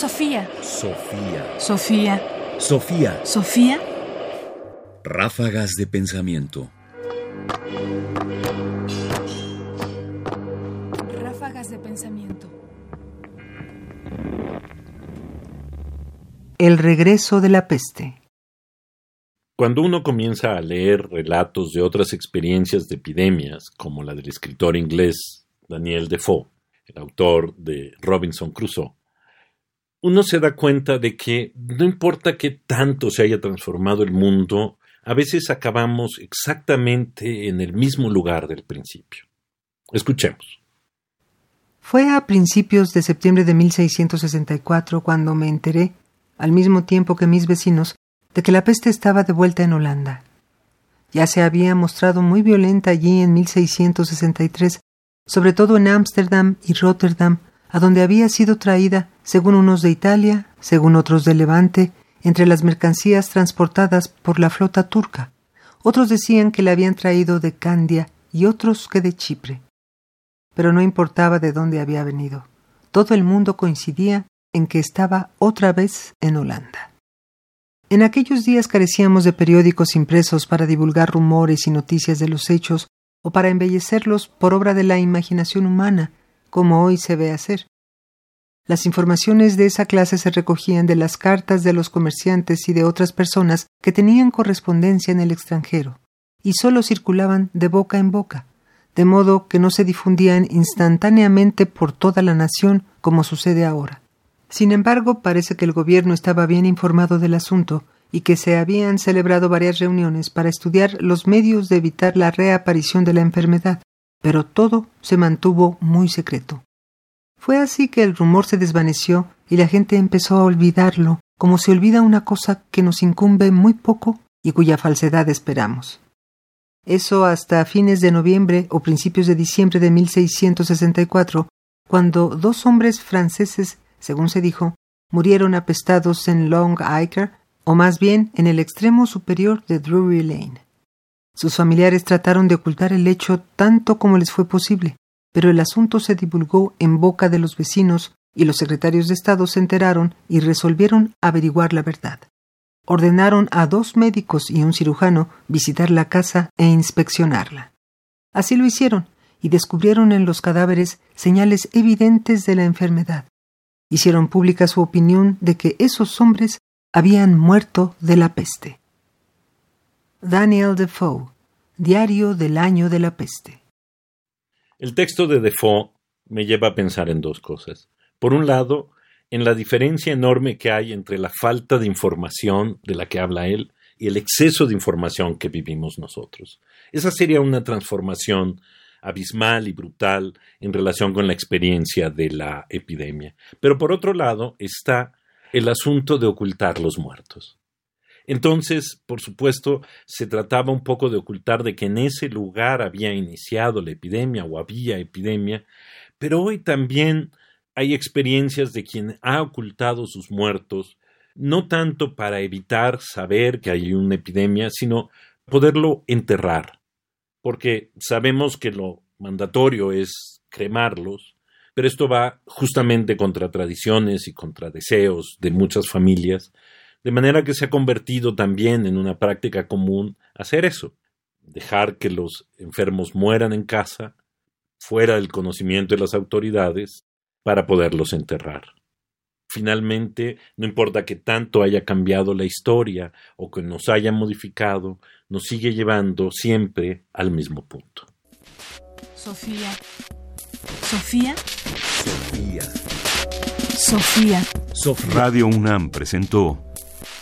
Sofía. Sofía. Sofía. Sofía. Sofía. Ráfagas de pensamiento. Ráfagas de pensamiento. El regreso de la peste. Cuando uno comienza a leer relatos de otras experiencias de epidemias, como la del escritor inglés Daniel Defoe, el autor de Robinson Crusoe, uno se da cuenta de que no importa qué tanto se haya transformado el mundo, a veces acabamos exactamente en el mismo lugar del principio. Escuchemos. Fue a principios de septiembre de 1664 cuando me enteré, al mismo tiempo que mis vecinos, de que la peste estaba de vuelta en Holanda. Ya se había mostrado muy violenta allí en 1663, sobre todo en Ámsterdam y Rotterdam, a donde había sido traída, según unos de Italia, según otros de Levante, entre las mercancías transportadas por la flota turca. Otros decían que la habían traído de Candia y otros que de Chipre. Pero no importaba de dónde había venido. Todo el mundo coincidía en que estaba otra vez en Holanda. En aquellos días carecíamos de periódicos impresos para divulgar rumores y noticias de los hechos o para embellecerlos por obra de la imaginación humana, como hoy se ve hacer. Las informaciones de esa clase se recogían de las cartas de los comerciantes y de otras personas que tenían correspondencia en el extranjero, y sólo circulaban de boca en boca, de modo que no se difundían instantáneamente por toda la nación como sucede ahora. Sin embargo, parece que el gobierno estaba bien informado del asunto y que se habían celebrado varias reuniones para estudiar los medios de evitar la reaparición de la enfermedad, pero todo se mantuvo muy secreto. Fue así que el rumor se desvaneció y la gente empezó a olvidarlo, como se olvida una cosa que nos incumbe muy poco y cuya falsedad esperamos. Eso hasta fines de noviembre o principios de diciembre de 1664, cuando dos hombres franceses, según se dijo, murieron apestados en Long Acre, o más bien en el extremo superior de Drury Lane. Sus familiares trataron de ocultar el hecho tanto como les fue posible, pero el asunto se divulgó en boca de los vecinos y los secretarios de Estado se enteraron y resolvieron averiguar la verdad. Ordenaron a dos médicos y un cirujano visitar la casa e inspeccionarla. Así lo hicieron y descubrieron en los cadáveres señales evidentes de la enfermedad. Hicieron pública su opinión de que esos hombres habían muerto de la peste. Daniel Defoe, Diario del Año de la Peste. El texto de Defoe me lleva a pensar en dos cosas. Por un lado, en la diferencia enorme que hay entre la falta de información de la que habla él y el exceso de información que vivimos nosotros. Esa sería una transformación abismal y brutal en relación con la experiencia de la epidemia. Pero por otro lado está el asunto de ocultar los muertos. Entonces, por supuesto, se trataba un poco de ocultar de que en ese lugar había iniciado la epidemia o había epidemia, pero hoy también hay experiencias de quien ha ocultado sus muertos, no tanto para evitar saber que hay una epidemia, sino poderlo enterrar, porque sabemos que lo mandatorio es cremarlos, pero esto va justamente contra tradiciones y contra deseos de muchas familias, de manera que se ha convertido también en una práctica común hacer eso, dejar que los enfermos mueran en casa, fuera del conocimiento de las autoridades, para poderlos enterrar. Finalmente, no importa que tanto haya cambiado la historia o que nos haya modificado, nos sigue llevando siempre al mismo punto. Sofía. Sofía. Sofía. Sofía. Sofía. Radio UNAM presentó